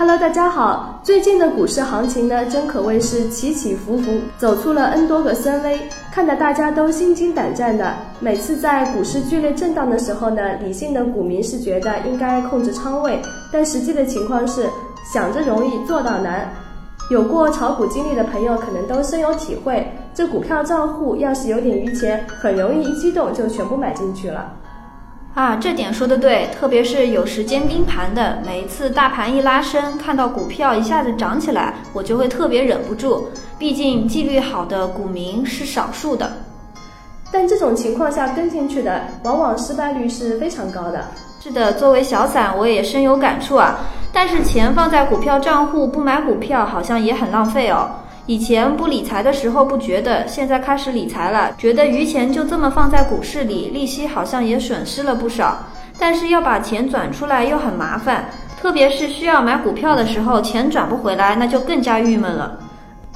Hello，大家好。最近的股市行情呢，真可谓是起起伏伏，走出了 N 多个深 V，看得大家都心惊胆战的。每次在股市剧烈震荡的时候呢，理性的股民是觉得应该控制仓位，但实际的情况是想着容易做到难。有过炒股经历的朋友可能都深有体会，这股票账户要是有点余钱，很容易一激动就全部买进去了。啊，这点说的对，特别是有时间盯盘的，每一次大盘一拉升，看到股票一下子涨起来，我就会特别忍不住。毕竟纪律好的股民是少数的，但这种情况下跟进去的，往往失败率是非常高的。是的，作为小散，我也深有感触啊。但是钱放在股票账户不买股票，好像也很浪费哦。以前不理财的时候不觉得，现在开始理财了，觉得余钱就这么放在股市里，利息好像也损失了不少。但是要把钱转出来又很麻烦，特别是需要买股票的时候，钱转不回来，那就更加郁闷了。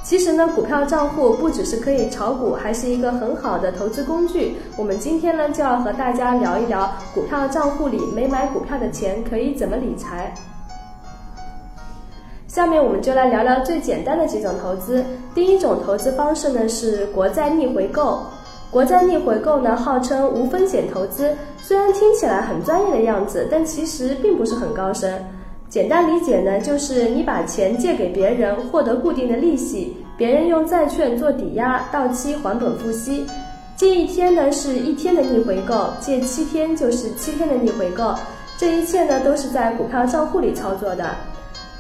其实呢，股票账户不只是可以炒股，还是一个很好的投资工具。我们今天呢，就要和大家聊一聊股票账户里没买股票的钱可以怎么理财。下面我们就来聊聊最简单的几种投资。第一种投资方式呢是国债逆回购。国债逆回购呢号称无风险投资，虽然听起来很专业的样子，但其实并不是很高深。简单理解呢就是你把钱借给别人，获得固定的利息，别人用债券做抵押，到期还本付息。借一天呢是一天的逆回购，借七天就是七天的逆回购。这一切呢都是在股票账户里操作的。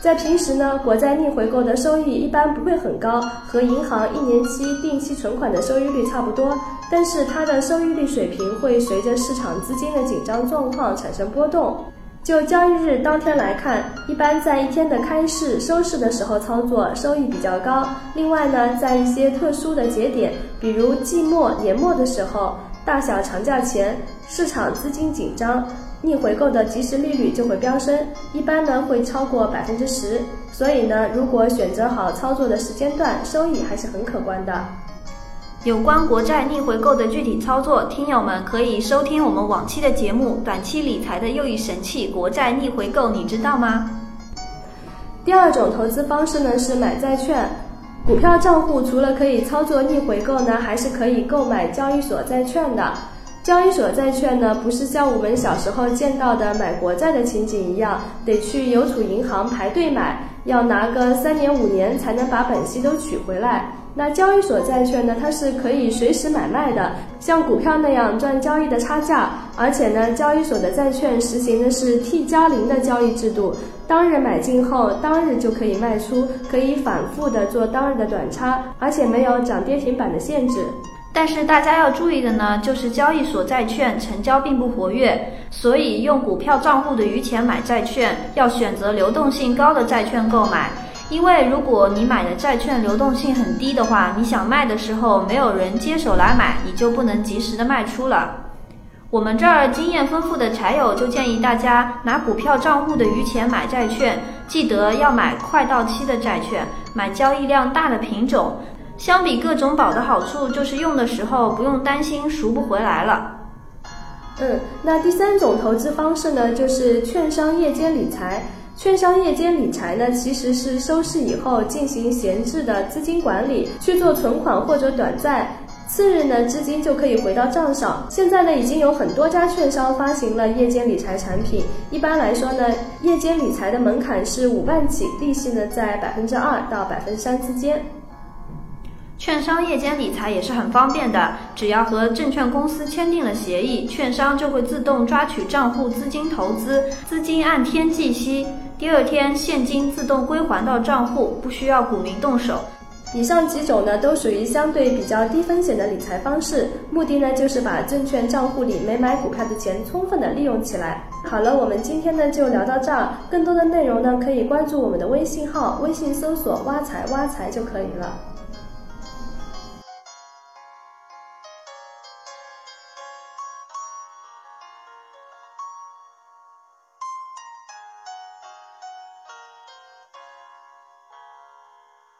在平时呢，国债逆回购的收益一般不会很高，和银行一年期定期存款的收益率差不多。但是它的收益率水平会随着市场资金的紧张状况产生波动。就交易日当天来看，一般在一天的开市、收市的时候操作收益比较高。另外呢，在一些特殊的节点，比如季末、年末的时候，大小长假前，市场资金紧张。逆回购的即时利率就会飙升，一般呢会超过百分之十。所以呢，如果选择好操作的时间段，收益还是很可观的。有关国债逆回购的具体操作，听友们可以收听我们往期的节目《短期理财的又一神器——国债逆回购》，你知道吗？第二种投资方式呢是买债券。股票账户除了可以操作逆回购呢，还是可以购买交易所债券的。交易所债券呢，不是像我们小时候见到的买国债的情景一样，得去邮储银行排队买，要拿个三年五年才能把本息都取回来。那交易所债券呢，它是可以随时买卖的，像股票那样赚交易的差价。而且呢，交易所的债券实行的是 T 加零的交易制度，当日买进后当日就可以卖出，可以反复的做当日的短差，而且没有涨跌停板的限制。但是大家要注意的呢，就是交易所债券成交并不活跃，所以用股票账户的余钱买债券，要选择流动性高的债券购买。因为如果你买的债券流动性很低的话，你想卖的时候没有人接手来买，你就不能及时的卖出了。我们这儿经验丰富的柴友就建议大家拿股票账户的余钱买债券，记得要买快到期的债券，买交易量大的品种。相比各种保的好处，就是用的时候不用担心赎不回来了。嗯，那第三种投资方式呢，就是券商夜间理财。券商夜间理财呢，其实是收市以后进行闲置的资金管理，去做存款或者短债，次日呢资金就可以回到账上。现在呢，已经有很多家券商发行了夜间理财产品。一般来说呢，夜间理财的门槛是五万起，利息呢在百分之二到百分之三之间。券商夜间理财也是很方便的，只要和证券公司签订了协议，券商就会自动抓取账户资金投资，资金按天计息，第二天现金自动归还到账户，不需要股民动手。以上几种呢，都属于相对比较低风险的理财方式，目的呢就是把证券账户里没买股票的钱充分的利用起来。好了，我们今天呢就聊到这儿，更多的内容呢可以关注我们的微信号，微信搜索“挖财挖财”就可以了。